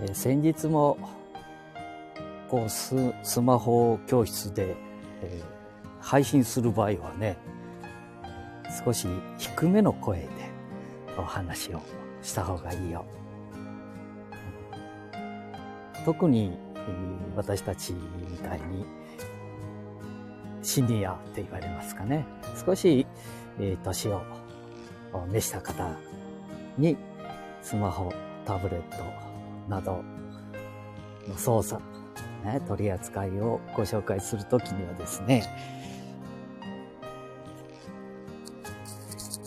えー、先日もこうススマホ教室で、えー、配信する場合はね少し低めの声でお話をした方がいいよ。特に私たちみたいにシニアって言われますかね。少し年を召した方にスマホ、タブレットなどの操作、ね、取り扱いをご紹介するときにはですね、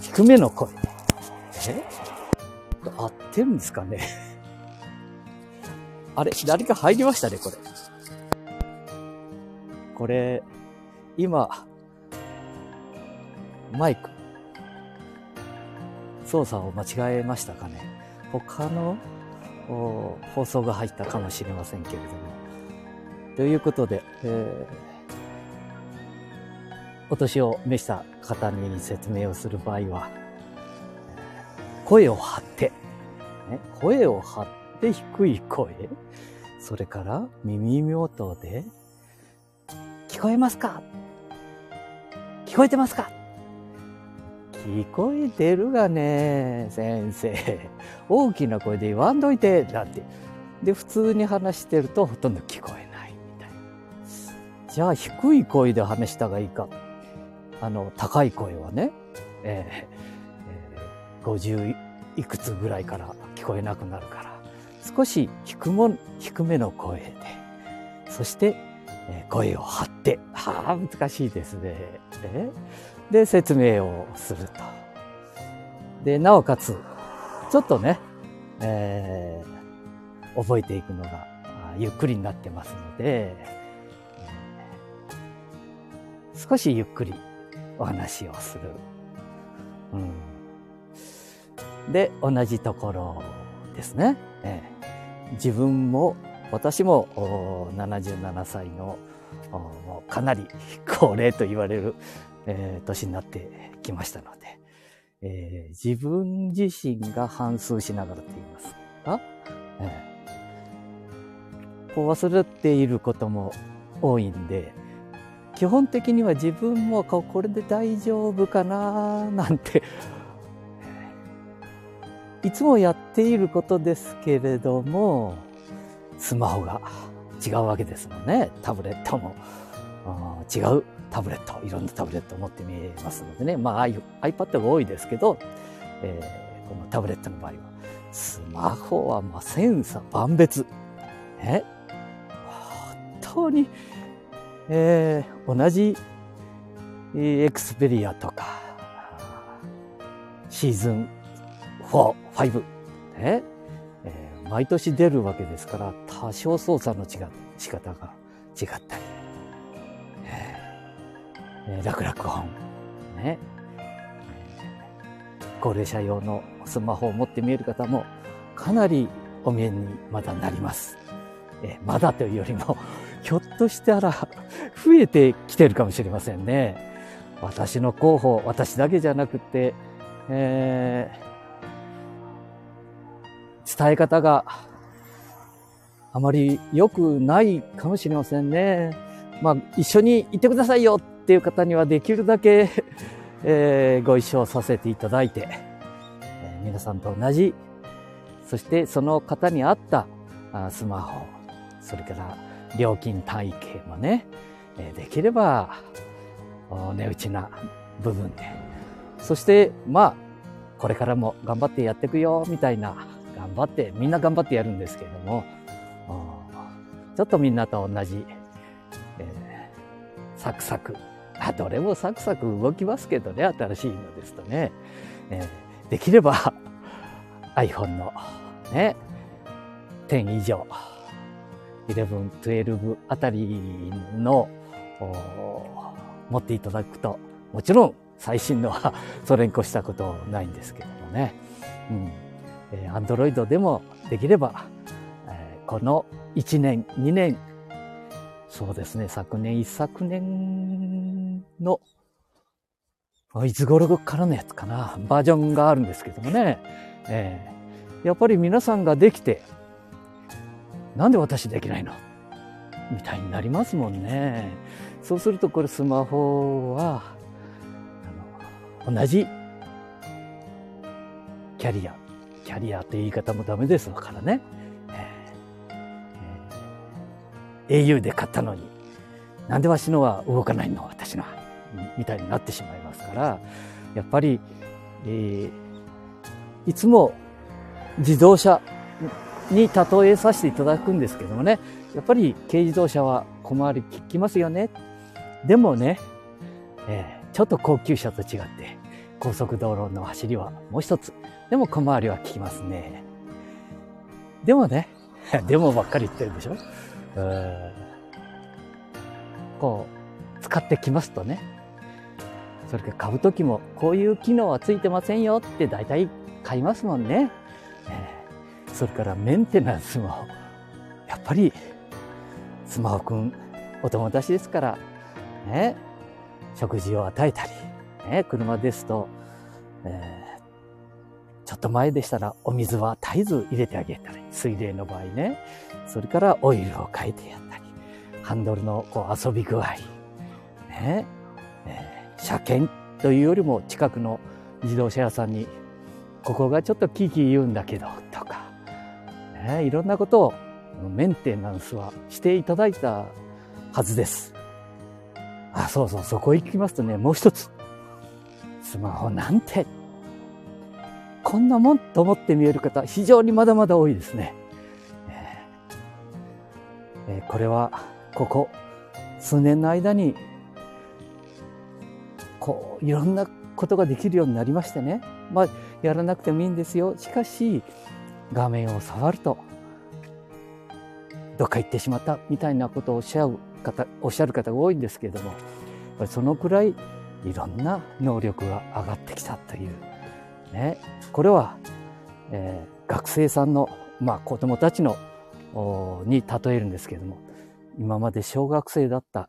低めの声。え？合ってるんですかね？あれ誰か入りましたね、これ。これ、今、マイク、操作を間違えましたかね？他の放送が入ったかもしれませんけれども。ということで、えー、お年を召した方に説明をする場合は、声を張って、ね、声を張って低い声、それから耳元で、聞こえますか？聞こえてますか？聞こえてるがね、先生。大きな声で言わんといて、だって。で、普通に話してるとほとんど聞こえないみたいな。じゃあ、低い声で話したがいいか。あの、高い声はね、えーえー、50いくつぐらいから聞こえなくなるから、少し低も低めの声で、そして、えー、声を張って、はあ、難しいですね。えーで、説明をすると。で、なおかつ、ちょっとね、えー、覚えていくのがゆっくりになってますので、少しゆっくりお話をする。うん、で、同じところですね。えー、自分も、私も77歳のかなり高齢と言われるえー、年になってきましたので、えー、自分自身が反数しながらと言いますか、えー、こう忘れていることも多いんで、基本的には自分もこれで大丈夫かななんて、いつもやっていることですけれども、スマホが違うわけですもんね。タブレットも違うタブレット、いろんなタブレットを持ってみえますのでね、まあ iPad が多いですけど、えー、このタブレットの場合は、スマホはまあセンサー万別。ね、本当に、えー、同じエクスペリアとか、シーズン4、5、ね、え？ー、毎年出るわけですから、多少操作の違仕方が違ったり、えー、楽々本。ね。高齢者用のスマホを持って見える方もかなりお見えにまだなります。えー、まだというよりも、ひょっとしたら増えてきてるかもしれませんね。私の候補、私だけじゃなくて、えー、伝え方があまり良くないかもしれませんね。まあ、一緒に行ってくださいよっていう方にはできるだけ えー、ご一緒させていただいて、えー、皆さんと同じ、そしてその方に合ったあスマホ、それから料金体系もね、えー、できれば値打ちな部分で、そしてまあ、これからも頑張ってやっていくよ、みたいな、頑張って、みんな頑張ってやるんですけれども、ちょっとみんなと同じ、えー、サクサクあ、どれもサクサク動きますけどね、新しいのですとね。えー、できれば iPhone のね、10以上、11、12あたりの持っていただくと、もちろん最新のは それに越したことないんですけどもね。うん。えー、Android でもできれば、えー、この1年、2年そうですね、昨年、一昨年の、いつ頃からのやつかな、バージョンがあるんですけどもね、えー、やっぱり皆さんができて、なんで私できないの？みたいになりますもんね。そうするとこれスマホは、あの同じキャリア、キャリアって言い方もダメですからね。Au で買ったのに、なんでわしのは動かないの私のは。みたいになってしまいますから、やっぱり、えー、いつも自動車に例えさせていただくんですけどもね、やっぱり軽自動車は小回り効きますよね。でもね、えー、ちょっと高級車と違って、高速道路の走りはもう一つ。でも小回りは効きますね。でもね、でもばっかり言ってるでしょ。こう、使ってきますとね、それか買うときもこういう機能はついてませんよって大体買いますもんね。えー、それからメンテナンスも、やっぱりスマホくんお友達ですから、ね、食事を与えたり、ね、車ですと、えー、ちょっと前でしたらお水は絶えず入れてあげたり、水冷の場合ね、それからオイルを変えてやったり、ハンドルのこう遊び具合、ね、えー、車検というよりも近くの自動車屋さんに、ここがちょっとキーキー言うんだけど、とか、ね、いろんなことをメンテナンスはしていただいたはずです。あ、そうそう、そこ行きますとね、もう一つ。スマホなんて、こんなもんと思って見える方、非常にまだまだ多いですね。えー、これは、ここ、数年の間に、こう、いろんなことができるようになりましてね。まあ、やらなくてもいいんですよ。しかし、画面を触ると、どっか行ってしまったみたいなことをおっしゃる方、おっしゃる方が多いんですけれども、そのくらいいろんな能力が上がってきたという。ね、これは、えー、学生さんの、まあ子供たちの、に例えるんですけれども、今まで小学生だった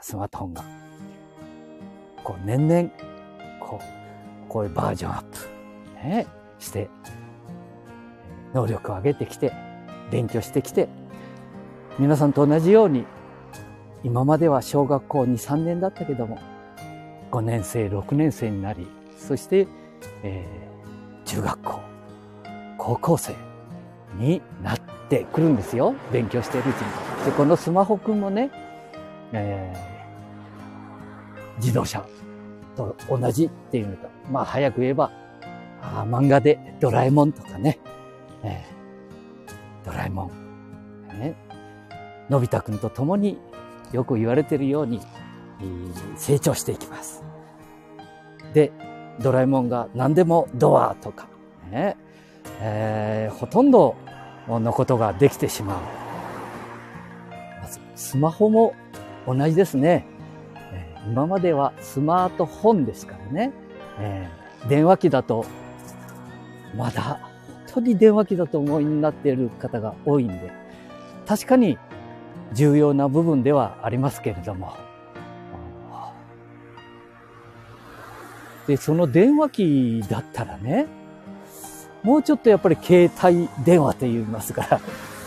スマートフォンが、こう年々、こう、こういうバージョンアップ、ね、して、能力を上げてきて、勉強してきて、皆さんと同じように、今までは小学校2、3年だったけども、5年生、6年生になり、そして、えー、中学校、高校生になってくるんですよ。勉強しているうちに。で、このスマホくんもね、えー、自動車と同じっていうのと、まあ早く言えば、あ漫画でドラえもんとかね、えー、ドラえもん、ね、のび太くんと共によく言われてるように成長していきます。で、ドラえもんが何でもドアとか、ね、えー、ほとんどのことができてしまう。まず、スマホも同じですね。今まではスマートフォンですからね。えー、電話機だと、まだ本当に電話機だと思いになっている方が多いんで、確かに重要な部分ではありますけれども。で、その電話機だったらね、もうちょっとやっぱり携帯電話と言いますから、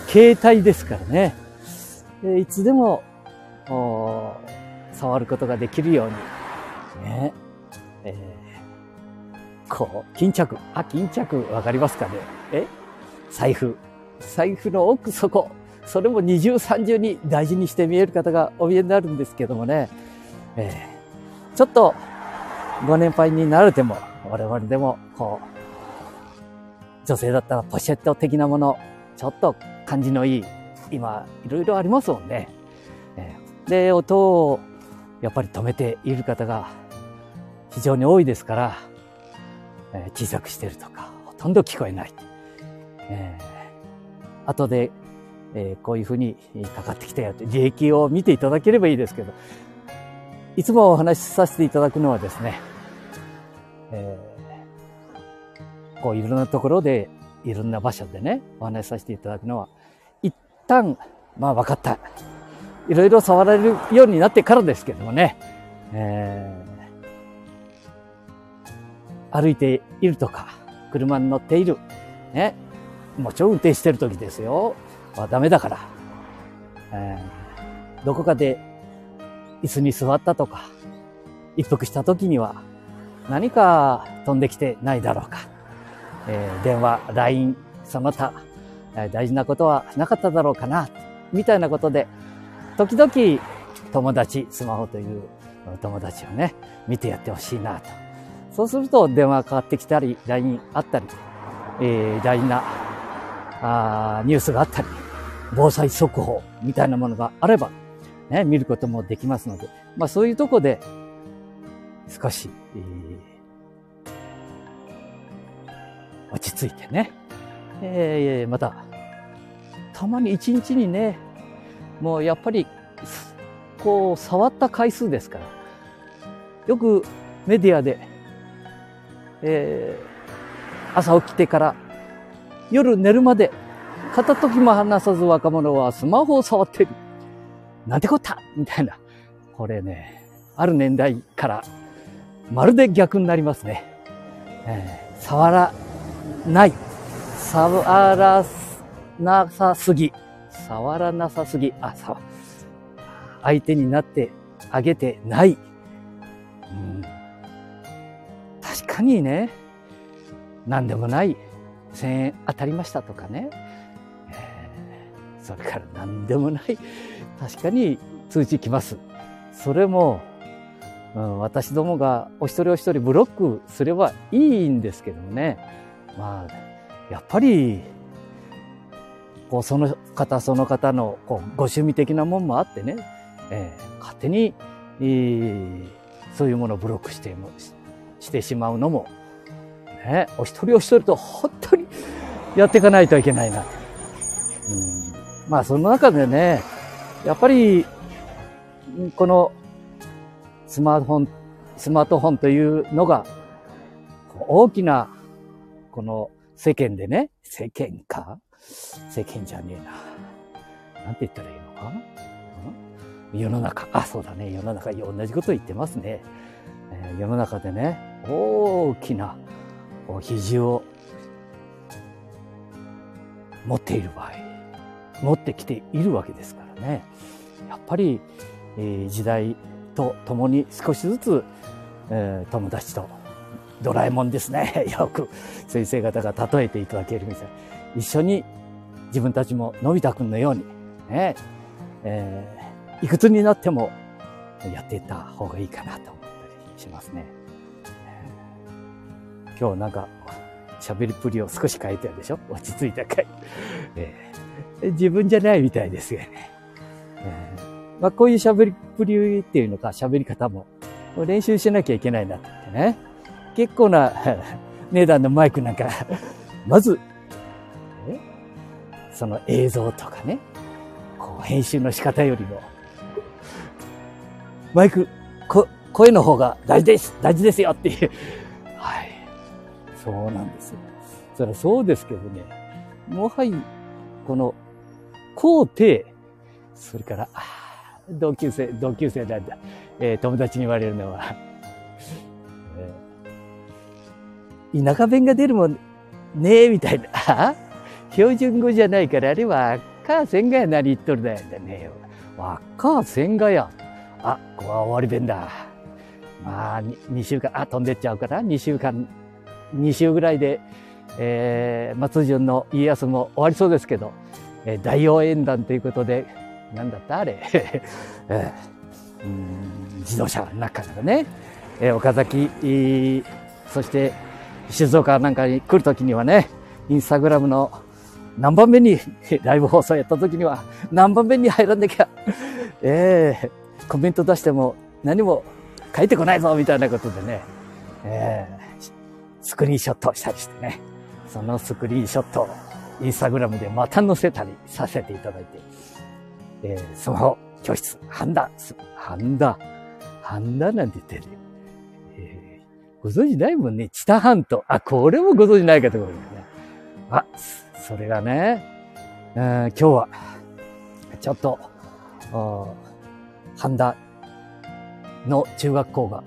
携帯ですからね、いつでも触ることができるように、ね、えー、こう、巾着、あ、巾着わかりますかね。え？財布。財布の奥底。それも二重三重に大事にして見える方がお見えになるんですけどもね、えー、ちょっとご年配になられても、我々でも、こう、女性だったらポシェット的なもの、ちょっと感じのいい、今、いろいろありますもんね。で、音をやっぱり止めている方が非常に多いですから、小さくしてるとか、ほとんど聞こえない。えー、後でえー、こういうふうにかかってきたよって、利益を見ていただければいいですけど、いつもお話しさせていただくのはですね、えー、こういろんなところで、いろんな場所でね、お話しさせていただくのは、一旦、まあ分かった。いろいろ触られるようになってからですけどもね、えー、歩いているとか、車に乗っている、ね、もちろん運転してる時ですよ。はダメだから、えー、どこかで椅子に座ったとか、一服した時には何か飛んできてないだろうか。えー、電話、LINE、その他、えー、大事なことはなかっただろうかな、みたいなことで、時々友達、スマホという友達をね、見てやってほしいなと。そうすると電話かかってきたり、LINE あったり、えー、大事なあニュースがあったり、防災速報みたいなものがあれば、ね、見ることもできますので、まあそういうとこで、少し、えー、落ち着いてね、えー、また、たまに一日にね、もうやっぱり、こう、触った回数ですから、よくメディアで、えー、朝起きてから夜寝るまで片時も離さず若者はスマホを触ってる。なんてこったみたいな。これね、ある年代からまるで逆になりますね。えー、触らない。触らなさすぎ。触らなさすぎ。あ、さ、相手になってあげてない。うん、確かにね、何でもない1000円当たりましたとかね、えー、それから何でもない、確かに通知来ます。それも、うん、私どもがお一人お一人ブロックすればいいんですけどもね、まあ、やっぱり、こうその方その方のこうご趣味的なもんもあってね、えー、勝手に、えー、そういうものをブロックしてもしてしまうのもね、お一人お一人と本当にやっていかないといけないな。うん、まあその中でね、やっぱり、このスマートフォン、スマートフォンというのが、大きな、この世間でね、世間か？世間じゃねえな。なんて言ったらいいのか？世の中、あ、そうだね、世の中、同じこと言ってますね。えー、世の中でね、大きな比重を持っている場合、持ってきているわけですからね。やっぱり、えー、時代とともに少しずつ、えー、友達とドラえもんですね。よく先生方が例えていただけるみたい。一緒に自分たちものび太くんのように、ね、えー、いくつになってもやっていった方がいいかなと思ったりしますね。今日なんか、喋りっぷりを少し変えてるでしょ？落ち着いた回、えー、自分じゃないみたいですよね。えー、まあ、こういう喋りっぷりっていうのか、喋り方も。練習しなきゃいけないなってね。結構な 値段のマイクなんか。まず、その映像とかね、こう編集の仕方よりも、マイク、こ声の方が大事です、大事ですよっていう。はい。そうなんですよ。そりゃそうですけどね、もはや、この、皇帝、それから、同級生、同級生なんだ、えー、友達に言われるのは、えー、田舎弁が出るもんねえ、みたいな。標準語じゃないから、あれは、赤千賀や何言っとるだよね。赤千賀や。あ、ここは終わり弁だ。まあ、2週間、あ、飛んでっちゃうから、2週間2週ぐらいで、えー、松潤の家康も終わりそうですけど、えー、大応援団ということで、なんだったあれ、えー、自動車の中かね、えー、岡崎、そして静岡なんかに来るときにはね、インスタグラムの何番目に ライブ放送やったときには何番目に入らなきゃ、えー、コメント出しても何も書いてこないぞみたいなことでね、えースクリーンショットをしたりしてね、そのスクリーンショットをインスタグラムでまた載せたりさせていただいて、えー、スマホ教室、ハンダ、ハンダ、ハンダなんて言ってる、えー、ご存知ないもんね。チタハント。あ、これもご存知ないかと思うね。あ、それがね、えー、今日は、ちょっと、ハンダの中学校が、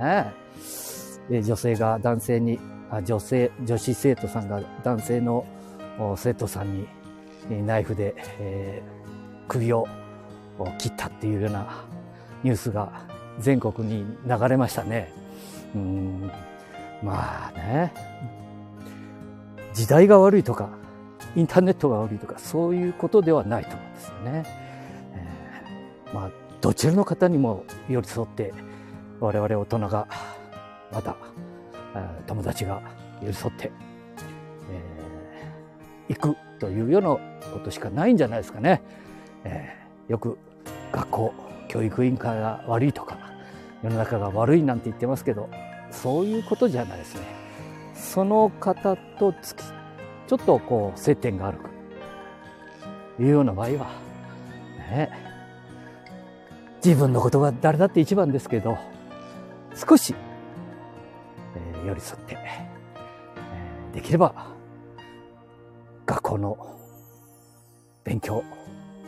ね、女性が男性に、あ女性、女子生徒さんが男性の生徒さんに、ナイフで、えー、首を切ったっていうようなニュースが全国に流れましたね。うんまあね、時代が悪いとか、インターネットが悪いとか、そういうことではないと思うんですよね。えー、まあ、どちらの方にも寄り添って、我々大人が、また、友達が寄り添って、えー、行くというようなことしかないんじゃないですかね。えー、よく学校、教育委員会が悪いとか、世の中が悪いなんて言ってますけど、そういうことじゃないですね。その方とつき、ちょっとこう接点があるというような場合は、ね、自分のことが誰だって一番ですけど、少し、えー、寄り添って、えー、できれば、学校の勉強、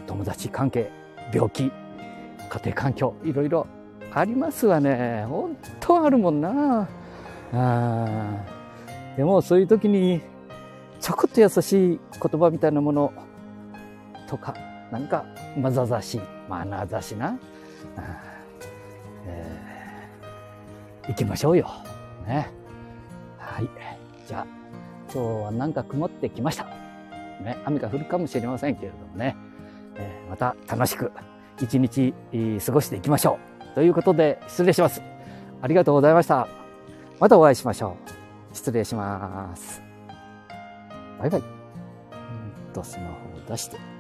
友達関係、病気、家庭環境、いろいろありますわね。本当あるもんな。でもそういう時にちょこっと優しい言葉みたいなものとか、なんかまざざしい、まなざしな。えー、行きましょうよ。ね。はい。じゃあ、今日はなんか曇ってきました。ね、雨が降るかもしれませんけれどもね、また楽しく一日過ごしていきましょう。ということで、失礼します。ありがとうございました。またお会いしましょう。失礼します。バイバイ。うんと、スマホを出して。